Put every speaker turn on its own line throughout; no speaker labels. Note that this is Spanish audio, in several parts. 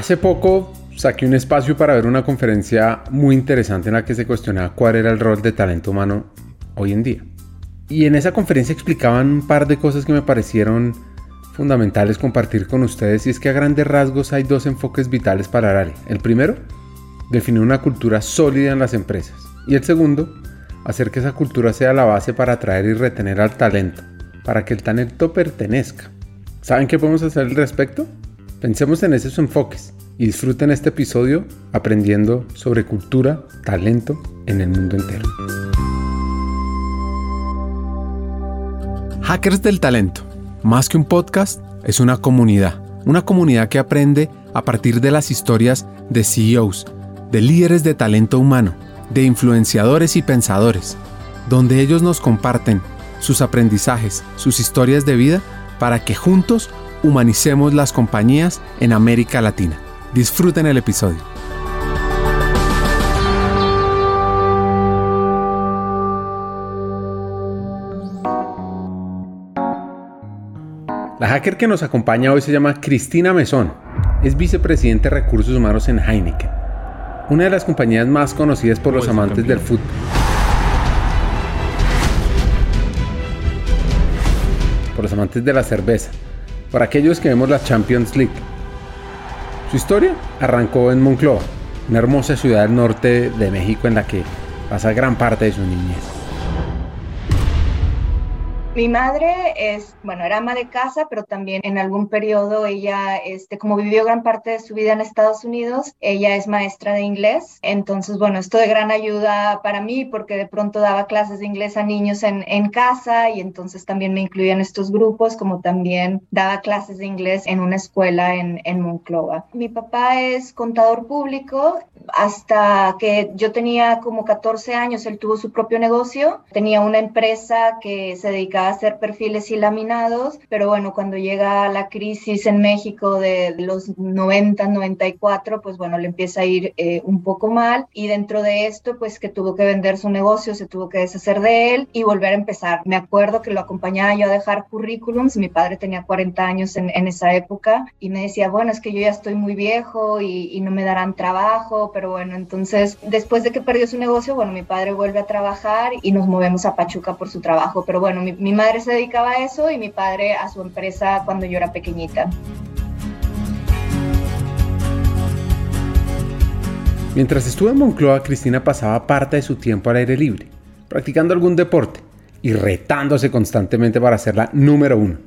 Hace poco saqué un espacio para ver una conferencia muy interesante en la que se cuestionaba cuál era el rol de talento humano hoy en día. Y en esa conferencia explicaban un par de cosas que me parecieron fundamentales compartir con ustedes y es que a grandes rasgos hay dos enfoques vitales para Arale. El primero, definir una cultura sólida en las empresas y el segundo, hacer que esa cultura sea la base para atraer y retener al talento, para que el talento pertenezca. ¿Saben qué podemos hacer al respecto? Pensemos en esos enfoques y disfruten este episodio aprendiendo sobre cultura, talento en el mundo entero. Hackers del Talento. Más que un podcast, es una comunidad. Una comunidad que aprende a partir de las historias de CEOs, de líderes de talento humano, de influenciadores y pensadores, donde ellos nos comparten sus aprendizajes, sus historias de vida, para que juntos humanicemos las compañías en América Latina. Disfruten el episodio. La hacker que nos acompaña hoy se llama Cristina Mesón. Es vicepresidente de recursos humanos en Heineken, una de las compañías más conocidas por los amantes del fútbol. Por los amantes de la cerveza para aquellos que vemos la Champions League. Su historia arrancó en Moncloa, una hermosa ciudad del norte de México en la que pasa gran parte de su niñez.
Mi madre es, bueno, era ama de casa, pero también en algún periodo ella, este, como vivió gran parte de su vida en Estados Unidos, ella es maestra de inglés. Entonces, bueno, esto de gran ayuda para mí porque de pronto daba clases de inglés a niños en, en casa y entonces también me incluía en estos grupos, como también daba clases de inglés en una escuela en, en Monclova. Mi papá es contador público. Hasta que yo tenía como 14 años, él tuvo su propio negocio. Tenía una empresa que se dedicaba hacer perfiles y laminados, pero bueno, cuando llega la crisis en México de los 90, 94, pues bueno, le empieza a ir eh, un poco mal y dentro de esto, pues que tuvo que vender su negocio, se tuvo que deshacer de él y volver a empezar. Me acuerdo que lo acompañaba yo a dejar currículums, mi padre tenía 40 años en, en esa época y me decía, bueno, es que yo ya estoy muy viejo y, y no me darán trabajo, pero bueno, entonces después de que perdió su negocio, bueno, mi padre vuelve a trabajar y nos movemos a Pachuca por su trabajo, pero bueno, mi, mi madre se dedicaba a eso y mi padre a su empresa cuando yo era pequeñita.
Mientras estuvo en Moncloa, Cristina pasaba parte de su tiempo al aire libre, practicando algún deporte y retándose constantemente para ser la número uno.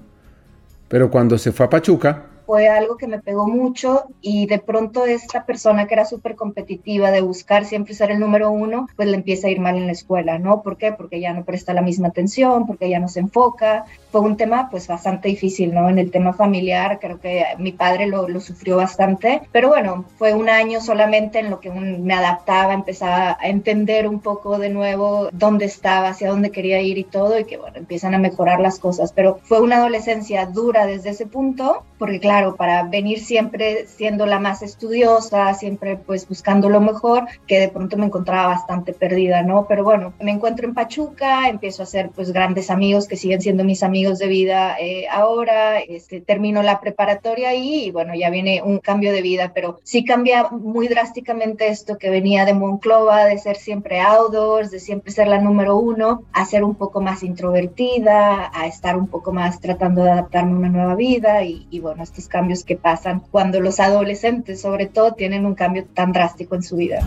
Pero cuando se fue a Pachuca,
fue algo que me pegó mucho y de pronto esta persona que era súper competitiva de buscar siempre ser el número uno, pues le empieza a ir mal en la escuela, ¿no? ¿Por qué? Porque ya no presta la misma atención, porque ya no se enfoca. Fue un tema pues bastante difícil, ¿no? En el tema familiar, creo que mi padre lo, lo sufrió bastante, pero bueno, fue un año solamente en lo que me adaptaba, empezaba a entender un poco de nuevo dónde estaba, hacia dónde quería ir y todo, y que bueno, empiezan a mejorar las cosas, pero fue una adolescencia dura desde ese punto, porque claro, claro, para venir siempre siendo la más estudiosa, siempre pues buscando lo mejor, que de pronto me encontraba bastante perdida, ¿no? Pero bueno, me encuentro en Pachuca, empiezo a hacer pues grandes amigos que siguen siendo mis amigos de vida eh, ahora, este, termino la preparatoria ahí y bueno, ya viene un cambio de vida, pero sí cambia muy drásticamente esto que venía de Monclova, de ser siempre outdoors, de siempre ser la número uno, a ser un poco más introvertida, a estar un poco más tratando de adaptarme a una nueva vida y, y bueno, este cambios que pasan cuando los adolescentes sobre todo tienen un cambio tan drástico en su vida.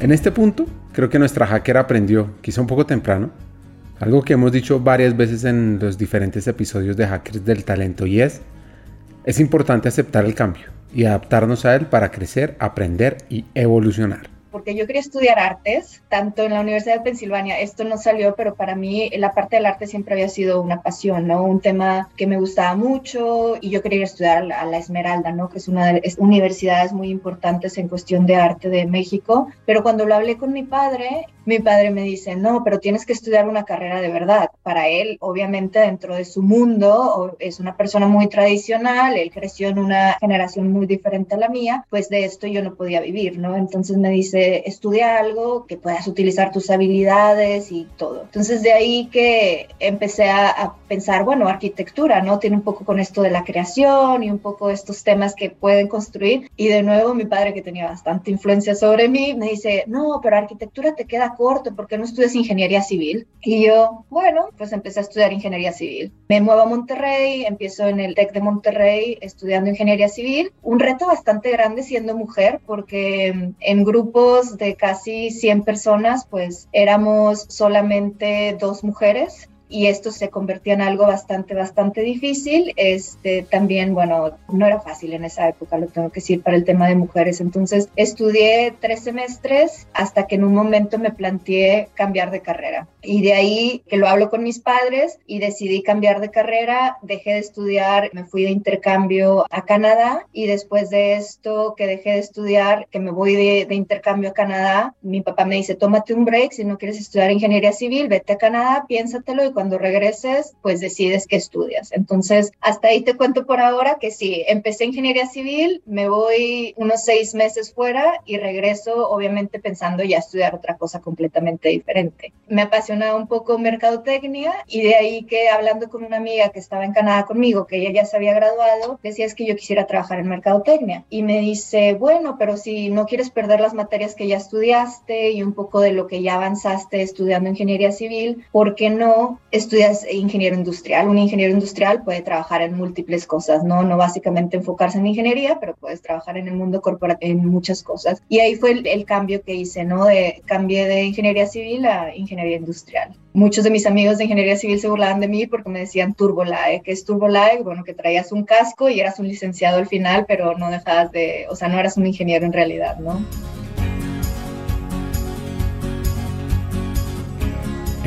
En este punto, creo que nuestra hacker aprendió, quizá un poco temprano, algo que hemos dicho varias veces en los diferentes episodios de Hackers del Talento y es, es importante aceptar el cambio y adaptarnos a él para crecer, aprender y evolucionar
porque yo quería estudiar artes, tanto en la Universidad de Pensilvania, esto no salió, pero para mí la parte del arte siempre había sido una pasión, ¿no? Un tema que me gustaba mucho y yo quería estudiar a la Esmeralda, ¿no? Que es una de las universidades muy importantes en cuestión de arte de México, pero cuando lo hablé con mi padre, mi padre me dice, no, pero tienes que estudiar una carrera de verdad. Para él, obviamente, dentro de su mundo, es una persona muy tradicional, él creció en una generación muy diferente a la mía, pues de esto yo no podía vivir, ¿no? Entonces me dice, estudia algo que puedas utilizar tus habilidades y todo. Entonces de ahí que empecé a, a pensar, bueno, arquitectura, ¿no? Tiene un poco con esto de la creación y un poco estos temas que pueden construir. Y de nuevo mi padre, que tenía bastante influencia sobre mí, me dice, no, pero arquitectura te queda corto, ¿por qué no estudias ingeniería civil? Y yo, bueno, pues empecé a estudiar ingeniería civil. Me muevo a Monterrey, empiezo en el TEC de Monterrey estudiando ingeniería civil. Un reto bastante grande siendo mujer, porque en grupos de casi 100 personas, pues éramos solamente dos mujeres y esto se convertía en algo bastante, bastante difícil. Este, también, bueno, no era fácil en esa época, lo tengo que decir, para el tema de mujeres. Entonces, estudié tres semestres hasta que en un momento me planteé cambiar de carrera. Y de ahí que lo hablo con mis padres y decidí cambiar de carrera, dejé de estudiar, me fui de intercambio a Canadá y después de esto que dejé de estudiar, que me voy de, de intercambio a Canadá, mi papá me dice, tómate un break, si no quieres estudiar ingeniería civil, vete a Canadá, piénsatelo y cuando regreses, pues decides qué estudias. Entonces, hasta ahí te cuento por ahora que sí, empecé ingeniería civil, me voy unos seis meses fuera y regreso, obviamente pensando ya estudiar otra cosa completamente diferente. Me apasiona un poco mercadotecnia y de ahí que hablando con una amiga que estaba en Canadá conmigo, que ella ya se había graduado, decía es que yo quisiera trabajar en mercadotecnia. Y me dice, bueno, pero si no quieres perder las materias que ya estudiaste y un poco de lo que ya avanzaste estudiando ingeniería civil, ¿por qué no estudias ingeniero industrial. Un ingeniero industrial puede trabajar en múltiples cosas, ¿no? No básicamente enfocarse en ingeniería, pero puedes trabajar en el mundo corporativo en muchas cosas. Y ahí fue el, cambio que hice, ¿no? De, cambié de ingeniería civil a ingeniería industrial. Muchos de mis amigos de ingeniería civil se burlaban de mí porque me decían turbolae. ¿Qué es turbolae? Bueno, que traías un casco y eras un licenciado al final, pero no dejabas de, o sea, no eras un ingeniero en realidad, ¿no?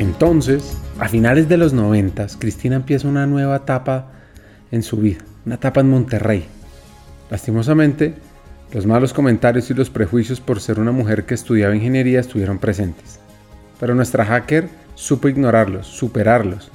Entonces, a finales de los 90, Cristina empieza una nueva etapa en su vida, una etapa en Monterrey. Lastimosamente, los malos comentarios y los prejuicios por ser una mujer que estudiaba ingeniería estuvieron presentes. Pero nuestra hacker supo ignorarlos, superarlos,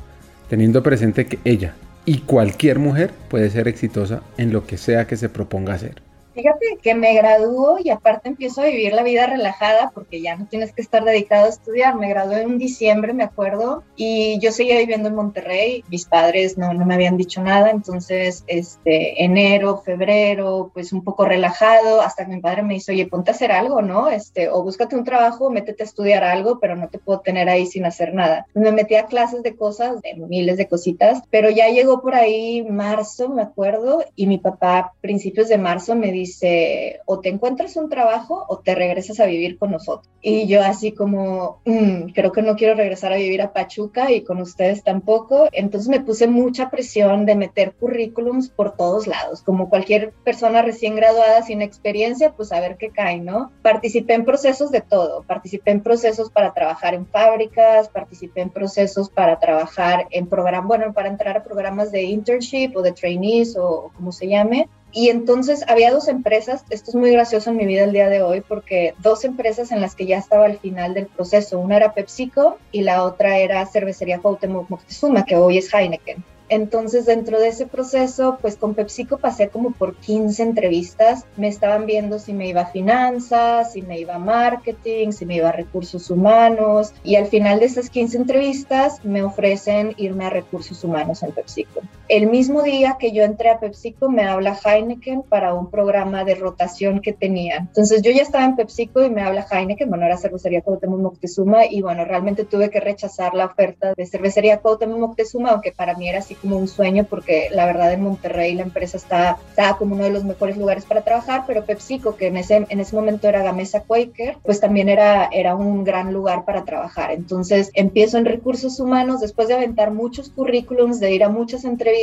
teniendo presente que ella y cualquier mujer puede ser exitosa en lo que sea que se proponga hacer.
Fíjate que me gradúo y aparte empiezo a vivir la vida relajada porque ya no tienes que estar dedicado a estudiar. Me gradué en diciembre, me acuerdo, y yo seguía viviendo en Monterrey. Mis padres no, no me habían dicho nada, entonces este enero, febrero, pues un poco relajado, hasta que mi padre me dice, oye, ponte a hacer algo, ¿no? Este, o búscate un trabajo, métete a estudiar algo, pero no te puedo tener ahí sin hacer nada. Me metí a clases de cosas, de miles de cositas, pero ya llegó por ahí marzo, me acuerdo, y mi papá, principios de marzo, me dice, dice, o te encuentras un trabajo o te regresas a vivir con nosotros. Y yo así como, mmm, creo que no quiero regresar a vivir a Pachuca y con ustedes tampoco. Entonces me puse mucha presión de meter currículums por todos lados, como cualquier persona recién graduada sin experiencia, pues a ver qué cae, ¿no? Participé en procesos de todo, participé en procesos para trabajar en fábricas, participé en procesos para trabajar en programas, bueno, para entrar a programas de internship o de trainees o como se llame, y entonces había dos empresas, esto es muy gracioso en mi vida el día de hoy, porque dos empresas en las que ya estaba al final del proceso, una era PepsiCo y la otra era Cervecería Cuauhtémoc Moctezuma, que hoy es Heineken. Entonces, dentro de ese proceso, pues con PepsiCo pasé como por 15 entrevistas. Me estaban viendo si me iba a finanzas, si me iba a marketing, si me iba a recursos humanos. Y al final de esas 15 entrevistas me ofrecen irme a recursos humanos en PepsiCo. El mismo día que yo entré a PepsiCo me habla Heineken para un programa de rotación que tenía. Entonces yo ya estaba en PepsiCo y me habla Heineken, bueno, era cervecería Cuauhtémoc Moctezuma y bueno, realmente tuve que rechazar la oferta de cervecería Cuauhtémoc Moctezuma, aunque para mí era así como un sueño porque la verdad en Monterrey la empresa está, estaba como uno de los mejores lugares para trabajar, pero PepsiCo, que en ese, en ese momento era Gamesa Quaker, pues también era, era un gran lugar para trabajar. Entonces empiezo en recursos humanos, después de aventar muchos currículums, de ir a muchas entrevistas,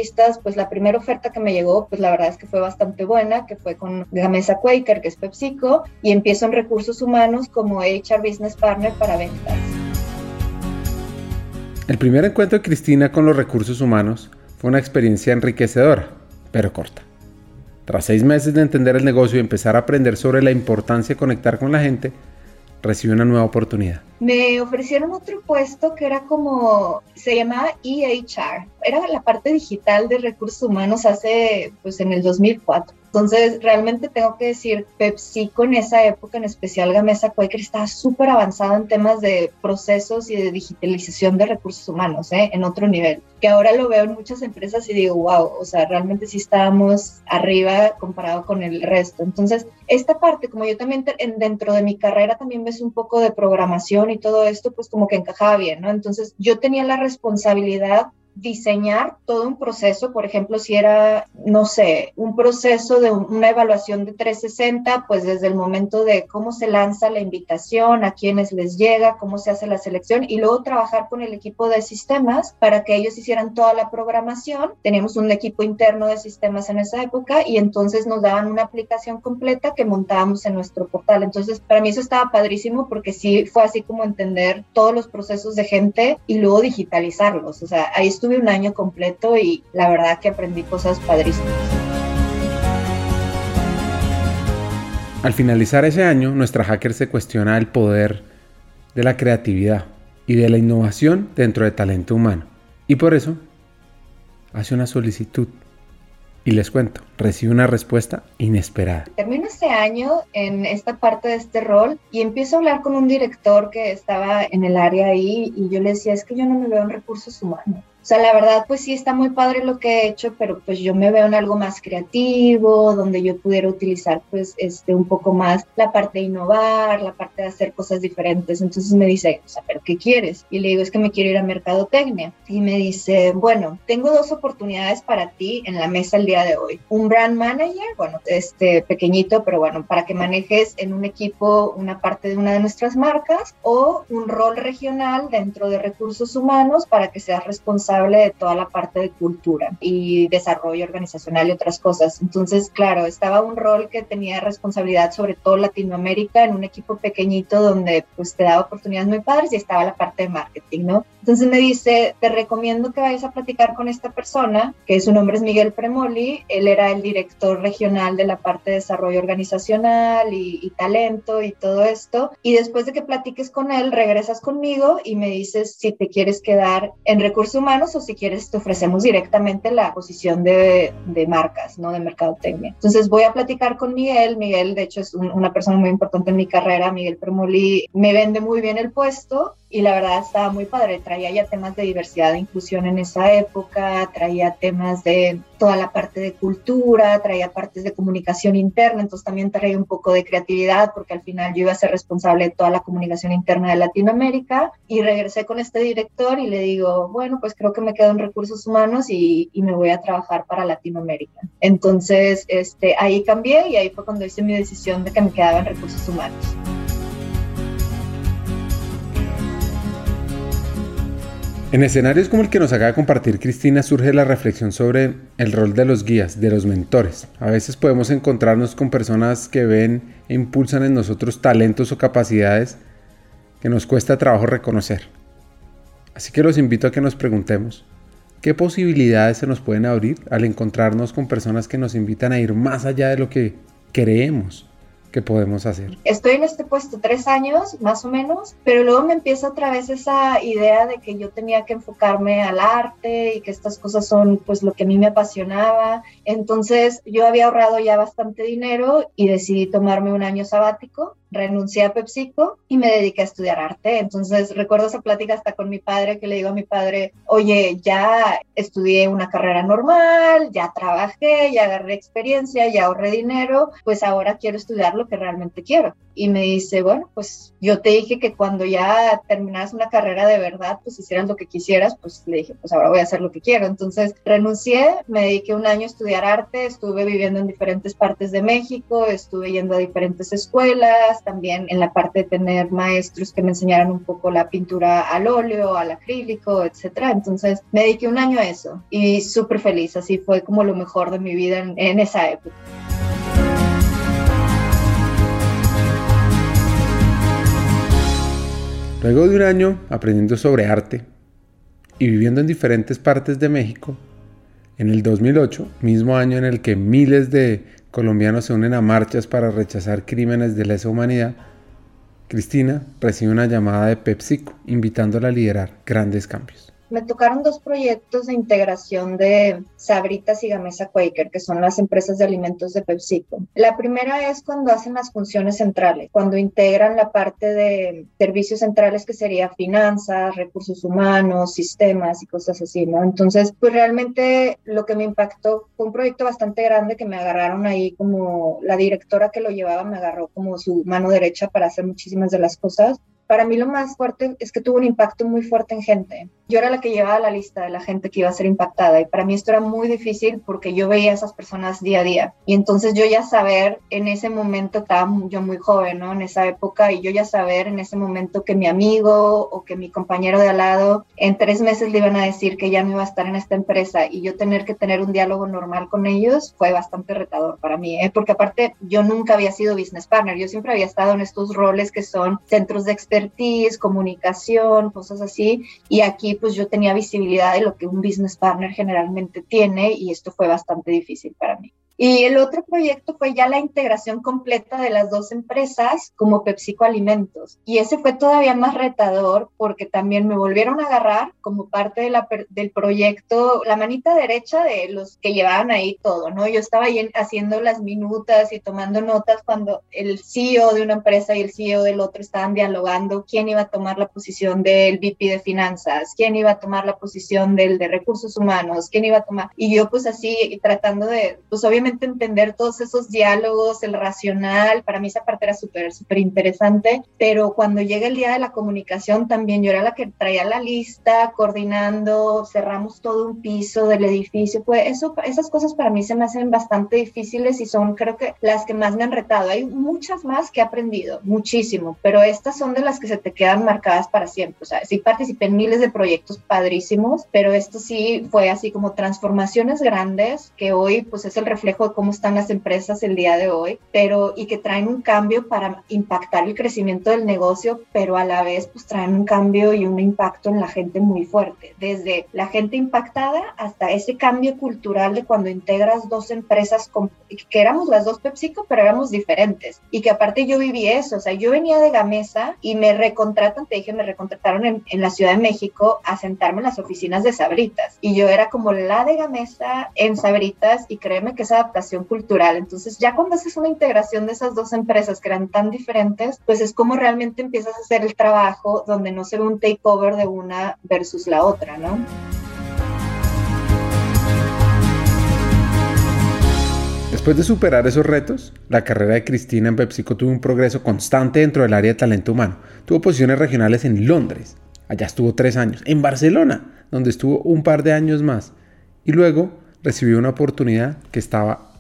pues la primera oferta que me llegó, pues la verdad es que fue bastante buena, que fue con Gamesa Quaker, que es PepsiCo, y empiezo en recursos humanos como HR Business Partner para ventas.
El primer encuentro de Cristina con los recursos humanos fue una experiencia enriquecedora, pero corta. Tras seis meses de entender el negocio y empezar a aprender sobre la importancia de conectar con la gente, recibe una nueva oportunidad?
Me ofrecieron otro puesto que era como, se llamaba EHR, era la parte digital de recursos humanos hace, pues en el 2004. Entonces, realmente tengo que decir, PepsiCo en esa época, en especial Gamesa Quaker, estaba súper avanzado en temas de procesos y de digitalización de recursos humanos, ¿eh? en otro nivel. Que ahora lo veo en muchas empresas y digo, wow, o sea, realmente sí estábamos arriba comparado con el resto. Entonces, esta parte, como yo también dentro de mi carrera también ves un poco de programación y todo esto, pues como que encajaba bien, ¿no? Entonces, yo tenía la responsabilidad diseñar todo un proceso, por ejemplo, si era, no sé, un proceso de una evaluación de 360, pues desde el momento de cómo se lanza la invitación, a quienes les llega, cómo se hace la selección y luego trabajar con el equipo de sistemas para que ellos hicieran toda la programación. Teníamos un equipo interno de sistemas en esa época y entonces nos daban una aplicación completa que montábamos en nuestro portal. Entonces, para mí eso estaba padrísimo porque sí fue así como entender todos los procesos de gente y luego digitalizarlos. O sea, ahí estuve un año completo y la verdad que aprendí cosas padrísimas.
Al finalizar ese año, nuestra hacker se cuestiona el poder de la creatividad y de la innovación dentro de talento humano. Y por eso hace una solicitud y les cuento, recibe una respuesta inesperada.
Termino este año en esta parte de este rol y empiezo a hablar con un director que estaba en el área ahí y yo le decía, es que yo no me veo en recursos humanos. O sea, la verdad, pues sí está muy padre lo que he hecho, pero pues yo me veo en algo más creativo, donde yo pudiera utilizar pues este un poco más la parte de innovar, la parte de hacer cosas diferentes. Entonces me dice, o sea, ¿pero qué quieres? Y le digo, es que me quiero ir a mercadotecnia. Y me dice, bueno, tengo dos oportunidades para ti en la mesa el día de hoy. Un brand manager, bueno, este pequeñito, pero bueno, para que manejes en un equipo una parte de una de nuestras marcas o un rol regional dentro de recursos humanos para que seas responsable de toda la parte de cultura y desarrollo organizacional y otras cosas. Entonces, claro, estaba un rol que tenía responsabilidad sobre todo Latinoamérica en un equipo pequeñito donde pues te daba oportunidades muy padres y estaba la parte de marketing, ¿no? Entonces me dice, te recomiendo que vayas a platicar con esta persona, que su nombre es Miguel Premoli, él era el director regional de la parte de desarrollo organizacional y, y talento y todo esto, y después de que platiques con él, regresas conmigo y me dices si te quieres quedar en recursos humanos o si quieres te ofrecemos directamente la posición de, de marcas, ¿no? De mercadotecnia. Entonces voy a platicar con Miguel. Miguel, de hecho, es una persona muy importante en mi carrera. Miguel Premoli me vende muy bien el puesto y la verdad estaba muy padre. Traía ya temas de diversidad e inclusión en esa época, traía temas de toda la parte de cultura, traía partes de comunicación interna, entonces también traía un poco de creatividad porque al final yo iba a ser responsable de toda la comunicación interna de Latinoamérica y regresé con este director y le digo, bueno, pues creo que me quedo en recursos humanos y, y me voy a trabajar para Latinoamérica. Entonces, este, ahí cambié y ahí fue cuando hice mi decisión de que me quedaba en recursos humanos.
En escenarios como el que nos acaba de compartir Cristina surge la reflexión sobre el rol de los guías, de los mentores. A veces podemos encontrarnos con personas que ven e impulsan en nosotros talentos o capacidades que nos cuesta trabajo reconocer. Así que los invito a que nos preguntemos, ¿qué posibilidades se nos pueden abrir al encontrarnos con personas que nos invitan a ir más allá de lo que creemos? ¿Qué podemos hacer?
Estoy en este puesto tres años, más o menos, pero luego me empieza otra vez esa idea de que yo tenía que enfocarme al arte y que estas cosas son pues lo que a mí me apasionaba. Entonces yo había ahorrado ya bastante dinero y decidí tomarme un año sabático renuncié a PepsiCo y me dediqué a estudiar arte. Entonces recuerdo esa plática hasta con mi padre que le digo a mi padre, oye, ya estudié una carrera normal, ya trabajé, ya agarré experiencia, ya ahorré dinero, pues ahora quiero estudiar lo que realmente quiero. Y me dice, bueno, pues yo te dije que cuando ya terminas una carrera de verdad, pues hicieras lo que quisieras, pues le dije, pues ahora voy a hacer lo que quiero. Entonces renuncié, me dediqué un año a estudiar arte, estuve viviendo en diferentes partes de México, estuve yendo a diferentes escuelas, también en la parte de tener maestros que me enseñaran un poco la pintura al óleo, al acrílico, etcétera. Entonces me dediqué un año a eso y súper feliz, así fue como lo mejor de mi vida en, en esa época.
Luego de un año aprendiendo sobre arte y viviendo en diferentes partes de México, en el 2008, mismo año en el que miles de colombianos se unen a marchas para rechazar crímenes de lesa humanidad, Cristina recibe una llamada de PepsiCo invitándola a liderar grandes cambios
me tocaron dos proyectos de integración de Sabritas y Gamesa Quaker, que son las empresas de alimentos de PepsiCo. La primera es cuando hacen las funciones centrales, cuando integran la parte de servicios centrales que sería finanzas, recursos humanos, sistemas y cosas así, ¿no? Entonces, pues realmente lo que me impactó fue un proyecto bastante grande que me agarraron ahí como la directora que lo llevaba me agarró como su mano derecha para hacer muchísimas de las cosas para mí lo más fuerte es que tuvo un impacto muy fuerte en gente. Yo era la que llevaba la lista de la gente que iba a ser impactada y para mí esto era muy difícil porque yo veía a esas personas día a día y entonces yo ya saber en ese momento estaba yo muy joven, ¿no? En esa época y yo ya saber en ese momento que mi amigo o que mi compañero de al lado en tres meses le iban a decir que ya no iba a estar en esta empresa y yo tener que tener un diálogo normal con ellos fue bastante retador para mí, ¿eh? porque aparte yo nunca había sido business partner, yo siempre había estado en estos roles que son centros de experiencia comunicación, cosas así. Y aquí pues yo tenía visibilidad de lo que un business partner generalmente tiene y esto fue bastante difícil para mí. Y el otro proyecto fue ya la integración completa de las dos empresas como PepsiCo Alimentos. Y ese fue todavía más retador porque también me volvieron a agarrar como parte de la, del proyecto la manita derecha de los que llevaban ahí todo, ¿no? Yo estaba ahí haciendo las minutas y tomando notas cuando el CEO de una empresa y el CEO del otro estaban dialogando quién iba a tomar la posición del VP de finanzas, quién iba a tomar la posición del de recursos humanos, quién iba a tomar. Y yo pues así tratando de, pues obviamente entender todos esos diálogos, el racional, para mí esa parte era súper, súper interesante, pero cuando llega el día de la comunicación también yo era la que traía la lista, coordinando, cerramos todo un piso del edificio, pues eso, esas cosas para mí se me hacen bastante difíciles y son creo que las que más me han retado. Hay muchas más que he aprendido, muchísimo, pero estas son de las que se te quedan marcadas para siempre. O sea, sí participé en miles de proyectos padrísimos, pero esto sí fue así como transformaciones grandes que hoy pues es el reflejo de cómo están las empresas el día de hoy, pero y que traen un cambio para impactar el crecimiento del negocio, pero a la vez pues traen un cambio y un impacto en la gente muy fuerte, desde la gente impactada hasta ese cambio cultural de cuando integras dos empresas que éramos las dos PepsiCo, pero éramos diferentes. Y que aparte yo viví eso, o sea, yo venía de Gamesa y me recontratan, te dije, me recontrataron en, en la Ciudad de México a sentarme en las oficinas de Sabritas. Y yo era como la de Gamesa en Sabritas y créeme que esa adaptación cultural. Entonces, ya cuando haces una integración de esas dos empresas que eran tan diferentes, pues es como realmente empiezas a hacer el trabajo donde no se ve un takeover de una versus la otra, ¿no?
Después de superar esos retos, la carrera de Cristina en PepsiCo tuvo un progreso constante dentro del área de talento humano. Tuvo posiciones regionales en Londres, allá estuvo tres años, en Barcelona, donde estuvo un par de años más, y luego recibió una oportunidad que estaba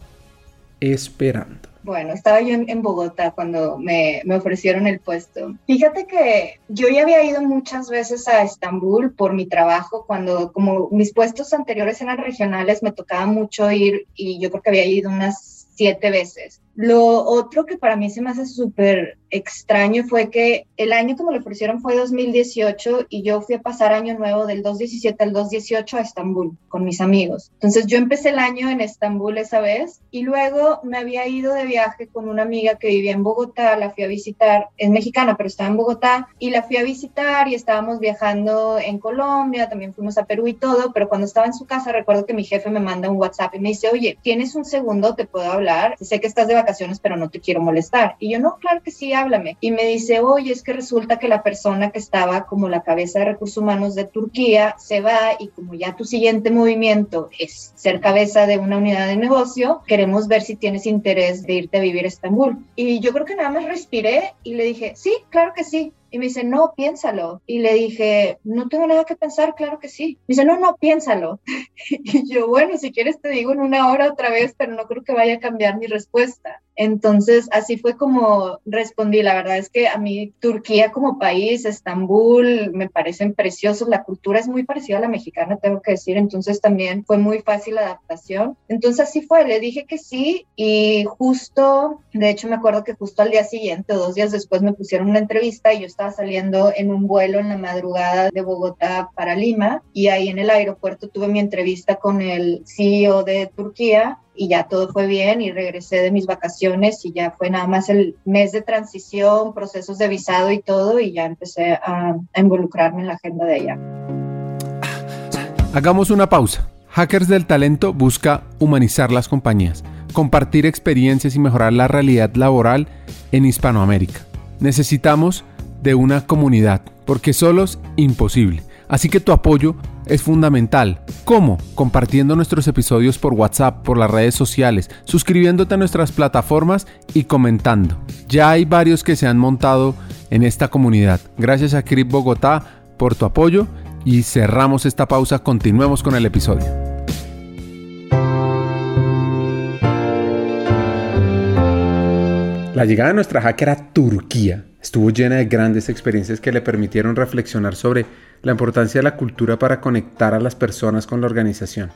esperando.
Bueno, estaba yo en, Bogotá cuando me, me, ofrecieron el puesto. Fíjate que yo ya había ido muchas veces a Estambul por mi trabajo, cuando como mis puestos anteriores eran regionales, me tocaba mucho ir y yo creo que había ido unas siete veces. Lo otro que para mí se me hace súper extraño fue que el año que me lo ofrecieron fue 2018 y yo fui a pasar año nuevo del 2017 al 2018 a Estambul con mis amigos. Entonces yo empecé el año en Estambul esa vez y luego me había ido de viaje con una amiga que vivía en Bogotá, la fui a visitar, es mexicana pero estaba en Bogotá y la fui a visitar y estábamos viajando en Colombia, también fuimos a Perú y todo, pero cuando estaba en su casa recuerdo que mi jefe me manda un WhatsApp y me dice, oye, ¿tienes un segundo? ¿Te puedo hablar? Sé que estás de vacaciones pero no te quiero molestar. Y yo no, claro que sí, háblame. Y me dice, oye, es que resulta que la persona que estaba como la cabeza de recursos humanos de Turquía se va y como ya tu siguiente movimiento es ser cabeza de una unidad de negocio, queremos ver si tienes interés de irte a vivir a Estambul. Y yo creo que nada más respiré y le dije, sí, claro que sí. Y me dice, no, piénsalo. Y le dije, no tengo nada que pensar, claro que sí. Me dice, no, no, piénsalo. y yo, bueno, si quieres te digo en una hora otra vez, pero no creo que vaya a cambiar mi respuesta. Entonces, así fue como respondí. La verdad es que a mí Turquía como país, Estambul, me parecen preciosos. La cultura es muy parecida a la mexicana, tengo que decir. Entonces, también fue muy fácil la adaptación. Entonces, así fue. Le dije que sí y justo, de hecho, me acuerdo que justo al día siguiente, dos días después, me pusieron una entrevista y yo estaba saliendo en un vuelo en la madrugada de Bogotá para Lima y ahí en el aeropuerto tuve mi entrevista con el CEO de Turquía y ya todo fue bien y regresé de mis vacaciones y ya fue nada más el mes de transición, procesos de visado y todo y ya empecé a, involucrarme en la agenda de ella.
Hagamos una pausa. Hackers del Talento busca humanizar las compañías, compartir experiencias y mejorar la realidad laboral en Hispanoamérica. Necesitamos de una comunidad, porque solos imposible. Así que tu apoyo es fundamental. ¿Cómo? Compartiendo nuestros episodios por WhatsApp, por las redes sociales, suscribiéndote a nuestras plataformas y comentando. Ya hay varios que se han montado en esta comunidad. Gracias a Crip Bogotá por tu apoyo y cerramos esta pausa. Continuemos con el episodio. La llegada de nuestra hacker a Turquía estuvo llena de grandes experiencias que le permitieron reflexionar sobre la importancia de la cultura para conectar a las personas con la organización.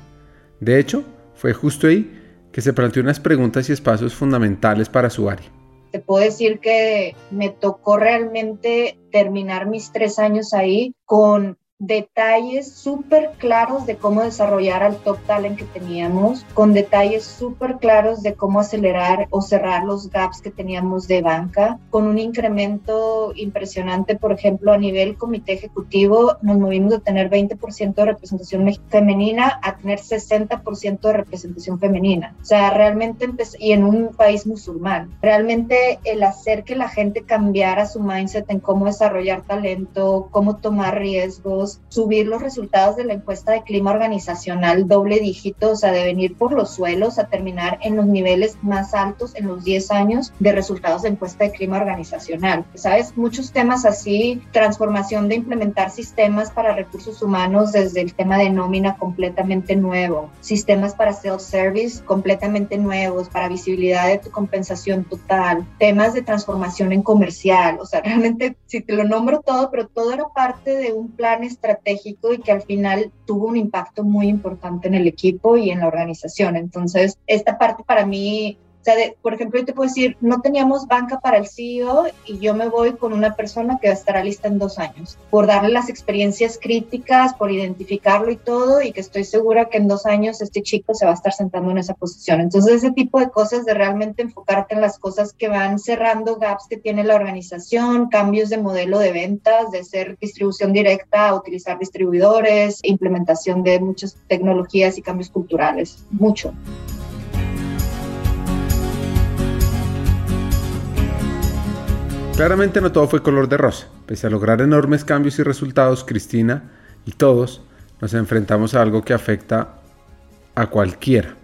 De hecho, fue justo ahí que se planteó unas preguntas y espacios fundamentales para su área.
Te puedo decir que me tocó realmente terminar mis tres años ahí con detalles súper claros de cómo desarrollar al top talent que teníamos, con detalles súper claros de cómo acelerar o cerrar los gaps que teníamos de banca, con un incremento impresionante, por ejemplo, a nivel comité ejecutivo, nos movimos de tener 20% de representación femenina a tener 60% de representación femenina. O sea, realmente y en un país musulmán, realmente el hacer que la gente cambiara su mindset en cómo desarrollar talento, cómo tomar riesgos, subir los resultados de la encuesta de clima organizacional doble dígito, o sea, de venir por los suelos a terminar en los niveles más altos en los 10 años de resultados de encuesta de clima organizacional. ¿Sabes? Muchos temas así, transformación de implementar sistemas para recursos humanos desde el tema de nómina completamente nuevo, sistemas para self-service completamente nuevos, para visibilidad de tu compensación total, temas de transformación en comercial, o sea, realmente si te lo nombro todo, pero todo era parte de un plan estratégico y que al final tuvo un impacto muy importante en el equipo y en la organización. Entonces, esta parte para mí sea, por ejemplo, yo te puedo decir, no teníamos banca para el CEO y yo me voy con una persona que estará lista en dos años, por darle las experiencias críticas, por identificarlo y todo, y que estoy segura que en dos años este chico se va a estar sentando en esa posición. Entonces, ese tipo de cosas de realmente enfocarte en las cosas que van cerrando gaps que tiene la organización, cambios de modelo de ventas, de ser distribución directa a utilizar distribuidores, implementación de muchas tecnologías y cambios culturales, mucho.
Claramente no todo fue color de rosa. Pese a lograr enormes cambios y resultados, Cristina y todos nos enfrentamos a algo que afecta a cualquiera.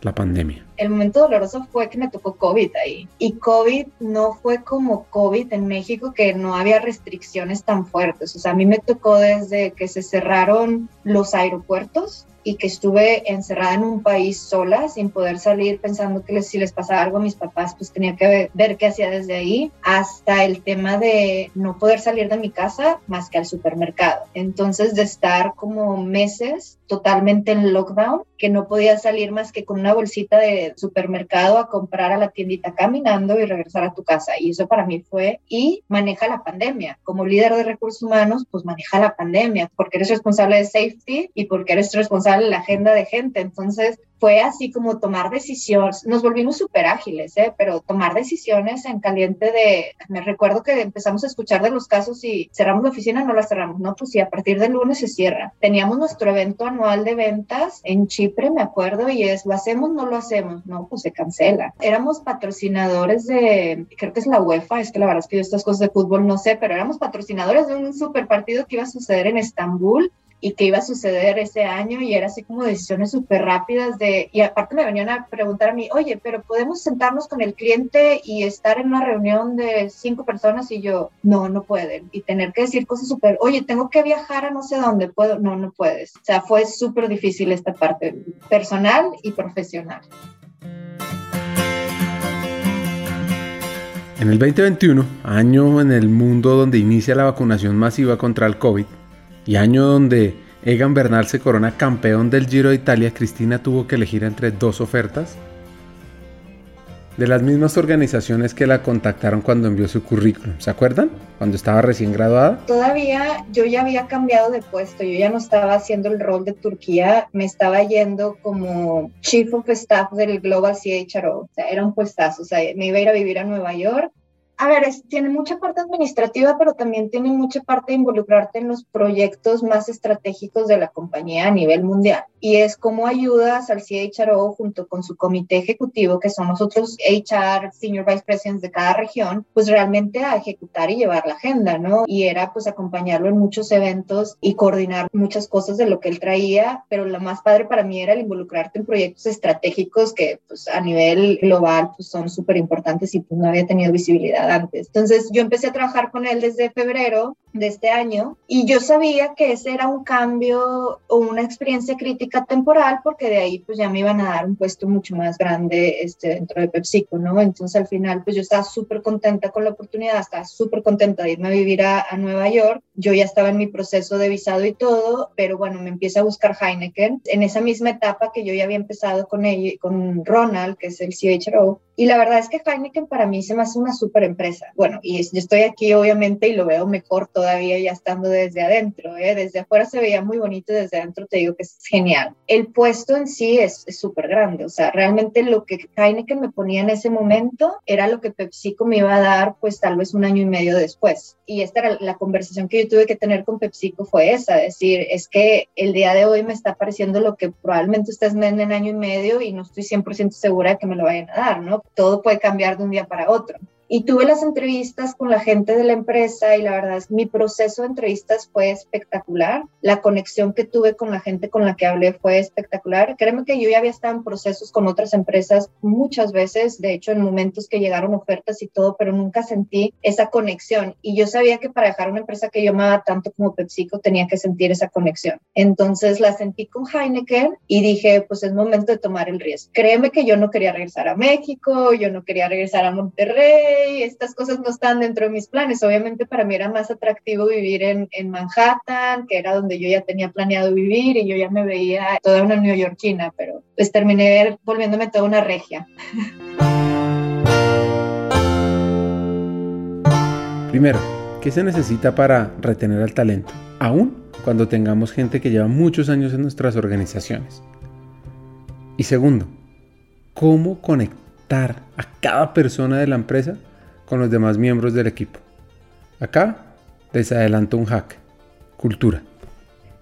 La pandemia.
El momento doloroso fue que me tocó COVID ahí. Y COVID no fue como COVID en México, que no había restricciones tan fuertes. O sea, a mí me tocó desde que se cerraron los aeropuertos y que estuve encerrada en un país sola, sin poder salir, pensando que si les pasaba algo a mis papás, pues tenía que ver, qué hacía desde ahí, hasta el tema de no poder salir de mi casa más que al supermercado. Entonces, de estar como meses totalmente en lockdown, que no podía salir más que con una bolsita de supermercado a comprar a la tiendita caminando y regresar a tu casa. Y eso para mí fue, y maneja la pandemia. Como líder de recursos humanos, pues maneja la pandemia, porque eres responsable de safety y porque eres responsable la agenda de gente. Entonces fue así como tomar decisiones. Nos volvimos súper ágiles, ¿eh? pero tomar decisiones en caliente de, me recuerdo que empezamos a escuchar de los casos y cerramos la oficina, no la cerramos, no, pues sí, a partir del lunes se cierra. Teníamos nuestro evento anual de ventas en Chipre, me acuerdo, y es, ¿lo hacemos? No lo hacemos, no, pues se cancela. Éramos patrocinadores de, creo que es la UEFA, es que la verdad es que yo estas cosas de fútbol no sé, pero éramos patrocinadores de un super partido que iba a suceder en Estambul y qué iba a suceder ese año y era así como decisiones súper rápidas de, y aparte me venían a preguntar a mí, oye, pero podemos sentarnos con el cliente y estar en una reunión de cinco personas y yo, no, no pueden. Y tener que decir cosas súper, oye, tengo que viajar a no sé dónde, puedo, no, no puedes. O sea, fue súper difícil esta parte personal y profesional.
En el 2021, año en el mundo donde inicia la vacunación masiva contra el COVID, y año donde Egan Bernal se corona campeón del Giro de Italia, Cristina tuvo que elegir entre dos ofertas. de las mismas organizaciones que la contactaron cuando envió su currículum. ¿Se acuerdan? Cuando estaba recién graduada.
Todavía yo ya había cambiado de puesto, yo ya no estaba haciendo el rol de Turquía, me estaba yendo como Chief of Staff del Global CHRO, o sea, era un puestazo, o sea, me iba a ir a vivir a Nueva York a ver, tiene mucha parte administrativa, pero también tiene mucha parte de involucrarte en los proyectos más estratégicos de la compañía a nivel mundial. Y es cómo ayudas al CHRO junto con su comité ejecutivo, que son nosotros HR, Senior Vice Presidents de cada región, pues realmente a ejecutar y llevar la agenda, ¿no? Y era pues acompañarlo en muchos eventos y coordinar muchas cosas de lo que él traía, pero lo más padre para mí era el involucrarte en proyectos estratégicos que pues a nivel global pues son súper importantes y pues no había tenido visibilidad antes. Entonces yo empecé a trabajar con él desde febrero de este año y yo sabía que ese era un cambio o una experiencia crítica temporal porque de ahí pues ya me iban a dar un puesto mucho más grande este, dentro de PepsiCo, ¿no? Entonces al final pues yo estaba súper contenta con la oportunidad, estaba súper contenta de irme a vivir a, a, Nueva York, yo ya estaba en mi proceso de visado y todo, pero bueno, me empieza a buscar Heineken en esa misma etapa que yo ya había empezado con ella, con Ronald, que es el CHRO, y la verdad es que Heineken para mí se me hace una súper empresa. Bueno, y yo estoy aquí obviamente y lo veo mejor todavía ya estando desde adentro. ¿eh? Desde afuera se veía muy bonito, desde adentro te digo que es genial. El puesto en sí es súper grande. O sea, realmente lo que Heineken me ponía en ese momento era lo que PepsiCo me iba a dar pues tal vez un año y medio después. Y esta era la conversación que yo tuve que tener con PepsiCo fue esa, decir, es que el día de hoy me está pareciendo lo que probablemente ustedes me den en año y medio y no estoy 100% segura de que me lo vayan a dar, ¿no? todo puede cambiar de un día para otro. Y tuve las entrevistas con la gente de la empresa y la verdad es mi proceso de entrevistas fue espectacular. La conexión que tuve con la gente con la que hablé fue espectacular. Créeme que yo ya había estado en procesos con otras empresas muchas veces, de hecho en momentos que llegaron ofertas y todo, pero nunca sentí esa conexión. Y yo sabía que para dejar una empresa que yo amaba tanto como PepsiCo tenía que sentir esa conexión. Entonces la sentí con Heineken y dije, pues es momento de tomar el riesgo. Créeme que yo no quería regresar a México, yo no quería regresar a Monterrey estas cosas no están dentro de mis planes. Obviamente para mí era más atractivo vivir en, en Manhattan, que era donde yo ya tenía planeado vivir y yo ya me veía toda una neoyorquina, pero pues terminé volviéndome toda una regia.
Primero, ¿qué se necesita para retener al talento? Aún cuando tengamos gente que lleva muchos años en nuestras organizaciones. Y segundo, ¿cómo conectar a cada persona de la empresa con los demás miembros del equipo. Acá les adelanto un hack. Cultura.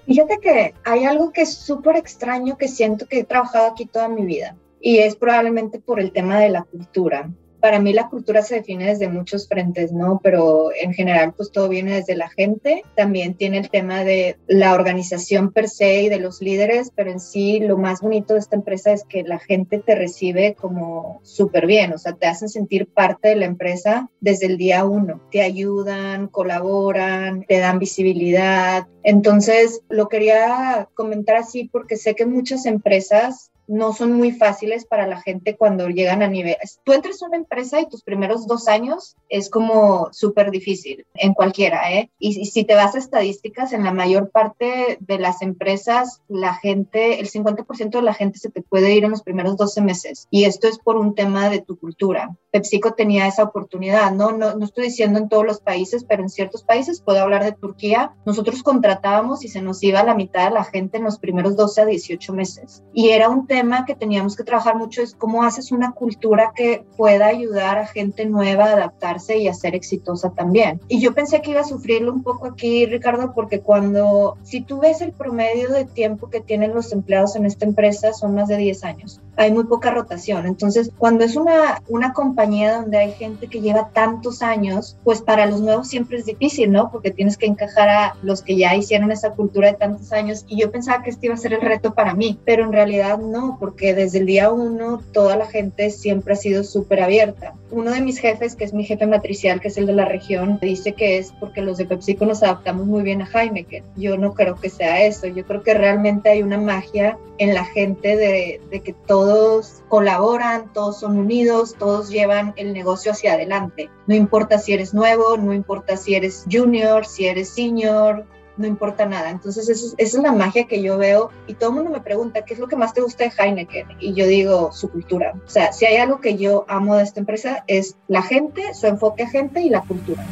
Fíjate que hay algo que es súper extraño que siento que he trabajado aquí toda mi vida y es probablemente por el tema de la cultura para mí la cultura se define desde muchos frentes, ¿no? Pero en general, pues todo viene desde la gente. También tiene el tema de la organización per se y de los líderes, pero en sí lo más bonito de esta empresa es que la gente te recibe como súper bien, o sea, te hacen sentir parte de la empresa desde el día uno. Te ayudan, colaboran, te dan visibilidad. Entonces, lo quería comentar así porque sé que muchas empresas no son muy fáciles para la gente cuando llegan a nivel. Tú entras a una empresa y tus primeros dos años es como súper difícil en cualquiera, ¿eh? Y, si te vas a estadísticas, en la mayor parte de las empresas, la gente, el 50% de la gente se te puede ir en los primeros 12 meses. Y esto es por un tema de tu cultura. PepsiCo tenía esa oportunidad, ¿no? No, no estoy diciendo en todos los países, pero en ciertos países, puedo hablar de Turquía, nosotros contratábamos y se nos iba la mitad de la gente en los primeros 12 a 18 meses. Y era un tema que teníamos que trabajar mucho es cómo haces una cultura que pueda ayudar a gente nueva a adaptarse y a ser exitosa también. Y yo pensé que iba a sufrirlo un poco aquí, Ricardo, porque cuando, si tú ves el promedio de tiempo que tienen los empleados en esta empresa, son más de 10 años. Hay muy poca rotación. Entonces, cuando es una, una compañía donde hay gente que lleva tantos años, pues para los nuevos siempre es difícil, ¿no? Porque tienes que encajar a los que ya hicieron esa cultura de tantos años. Y yo pensaba que este iba a ser el reto para mí, pero en realidad no porque desde el día uno toda la gente siempre ha sido súper abierta. Uno de mis jefes, que es mi jefe matricial, que es el de la región, dice que es porque los de PepsiCo nos adaptamos muy bien a Heineken. Yo no creo que sea eso. Yo creo que realmente hay una magia en la gente de, de que todos colaboran, todos son unidos, todos llevan el negocio hacia adelante. No importa si eres nuevo, no importa si eres junior, si eres senior, no importa nada. Entonces, esa es la magia que yo veo y todo el mundo me pregunta, ¿qué es lo que más te gusta de Heineken? Y yo digo, su cultura. O sea, si hay algo que yo amo de esta empresa es la gente, su enfoque a gente y la cultura.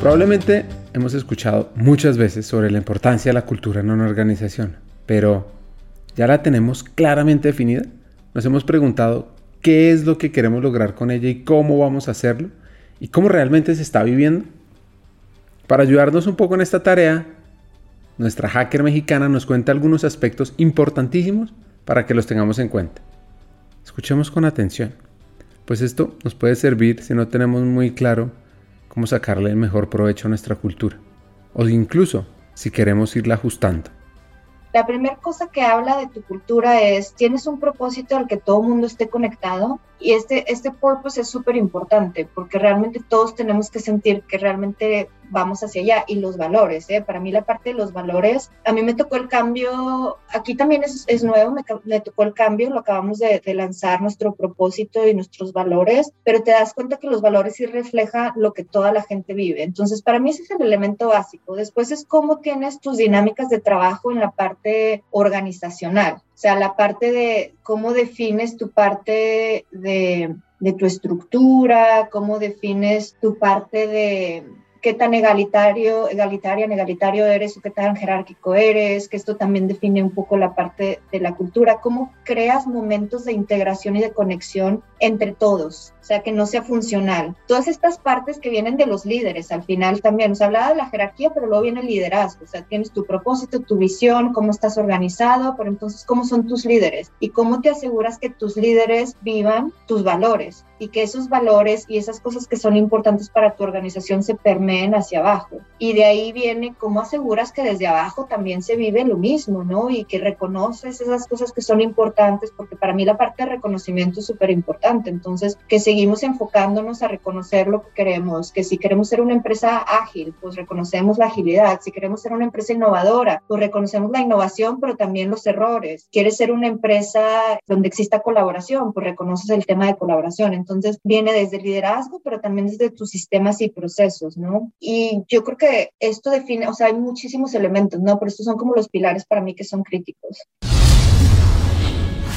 Probablemente hemos escuchado muchas veces sobre la importancia de la cultura en una organización, pero ¿ya la tenemos claramente definida? Nos hemos preguntado qué es lo que queremos lograr con ella y cómo vamos a hacerlo y cómo realmente se está viviendo. Para ayudarnos un poco en esta tarea, nuestra hacker mexicana nos cuenta algunos aspectos importantísimos para que los tengamos en cuenta. Escuchemos con atención, pues esto nos puede servir si no tenemos muy claro cómo sacarle el mejor provecho a nuestra cultura, o incluso si queremos irla ajustando.
La primera cosa que habla de tu cultura es, tienes un propósito al que todo el mundo esté conectado y este, este purpose es súper importante porque realmente todos tenemos que sentir que realmente vamos hacia allá y los valores, ¿eh? para mí la parte de los valores, a mí me tocó el cambio, aquí también es, es nuevo, me, tocó el cambio, lo acabamos de, de, lanzar, nuestro propósito y nuestros valores, pero te das cuenta que los valores sí reflejan lo que toda la gente vive. Entonces, para mí ese es el elemento básico. Después es cómo tienes tus dinámicas de trabajo en la parte organizacional, o sea, la parte de cómo defines tu parte de, de tu estructura, cómo defines tu parte de qué tan egalitario, egalitaria, egalitario eres o qué tan jerárquico eres, que esto también define un poco la parte de la cultura, cómo creas momentos de integración y de conexión entre todos, o sea, que no sea funcional. Todas estas partes que vienen de los líderes, al final también, nos hablaba de la jerarquía, pero luego viene el liderazgo, o sea, tienes tu propósito, tu visión, cómo estás organizado, pero entonces, ¿cómo son tus líderes? Y cómo te aseguras que tus líderes vivan tus valores y que esos valores y esas cosas que son importantes para tu organización se permeen hacia abajo. Y de ahí viene cómo aseguras que desde abajo también se vive lo mismo, ¿no? Y que reconoces esas cosas que son importantes, porque para mí la parte de reconocimiento es súper importante. Entonces, que seguimos enfocándonos a reconocer lo que queremos, que si queremos ser una empresa ágil, pues reconocemos la agilidad. Si queremos ser una empresa innovadora, pues reconocemos la innovación, pero también los errores. Quieres ser una empresa donde exista colaboración, pues reconoces el tema de colaboración. Entonces viene desde el liderazgo, pero también desde tus sistemas y procesos, ¿no? Y yo creo que esto define, o sea, hay muchísimos elementos, ¿no? Pero estos son como los pilares para mí que son críticos.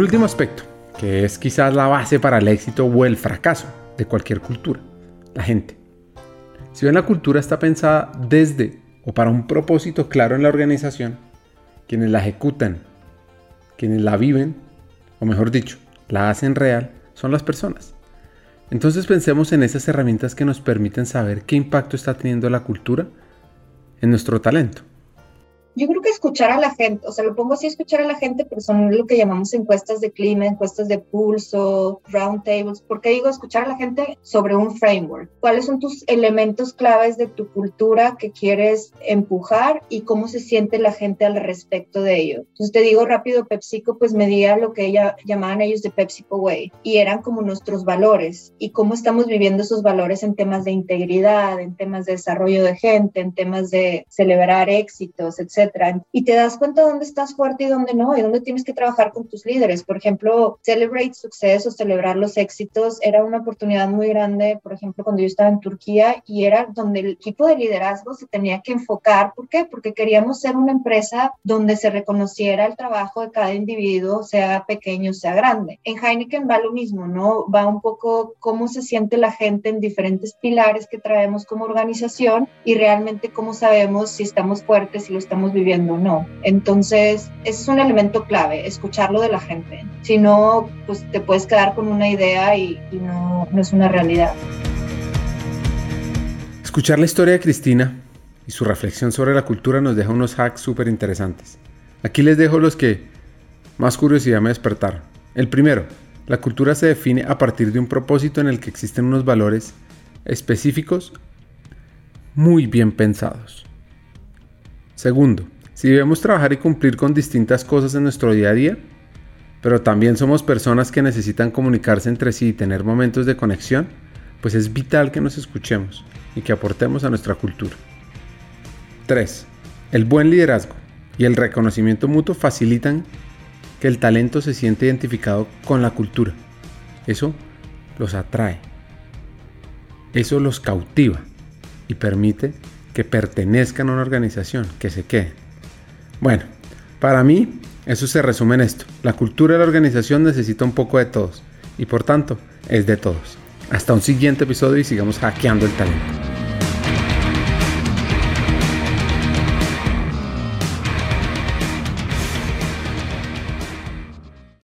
Último aspecto, que es quizás la base para el éxito o el fracaso de cualquier cultura, la gente. Si bien la cultura está pensada desde o para un propósito claro en la organización, quienes la ejecutan, quienes la viven, o mejor dicho, la hacen real, son las personas. Entonces pensemos en esas herramientas que nos permiten saber qué impacto está teniendo la cultura en nuestro talento.
Yo creo que escuchar a la gente, o sea, lo pongo así, escuchar a la gente, pero son lo que llamamos encuestas de clima, encuestas de pulso, round tables. ¿Por qué digo escuchar a la gente sobre un framework? ¿Cuáles son tus elementos claves de tu cultura que quieres empujar y cómo se siente la gente al respecto de ello? Entonces te digo rápido, PepsiCo pues medía lo que ella llamaban ellos de PepsiCo Way y eran como nuestros valores y cómo estamos viviendo esos valores en temas de integridad, en temas de desarrollo de gente, en temas de celebrar éxitos, etc y te das cuenta dónde estás fuerte y dónde no, y dónde tienes que trabajar con tus líderes. Por ejemplo, Celebrate Success celebrar los éxitos era una oportunidad muy grande, por ejemplo, cuando yo estaba en Turquía y era donde el equipo de liderazgo se tenía que enfocar. ¿Por qué? Porque queríamos ser una empresa donde se reconociera el trabajo de cada individuo, sea pequeño, sea grande. En Heineken va lo mismo, ¿no? Va un poco cómo se siente la gente en diferentes pilares que traemos como organización y realmente cómo sabemos si estamos fuertes, si lo estamos viviendo no. Entonces, ese es un elemento clave, escucharlo de la gente. Si no, pues te puedes quedar con una idea y, y no, no es una realidad.
Escuchar la historia de Cristina y su reflexión sobre la cultura nos deja unos hacks súper interesantes. Aquí les dejo los que más curiosidad me despertaron. El primero, la cultura se define a partir de un propósito en el que existen unos valores específicos muy bien pensados. Segundo, si debemos trabajar y cumplir con distintas cosas en nuestro día a día, pero también somos personas que necesitan comunicarse entre sí y tener momentos de conexión, pues es vital que nos escuchemos y que aportemos a nuestra cultura. 3. El buen liderazgo y el reconocimiento mutuo facilitan que el talento se siente identificado con la cultura. Eso los atrae. Eso los cautiva y permite que pertenezcan a una organización, que se queden. Bueno, para mí eso se resume en esto. La cultura de la organización necesita un poco de todos y por tanto es de todos. Hasta un siguiente episodio y sigamos hackeando el talento.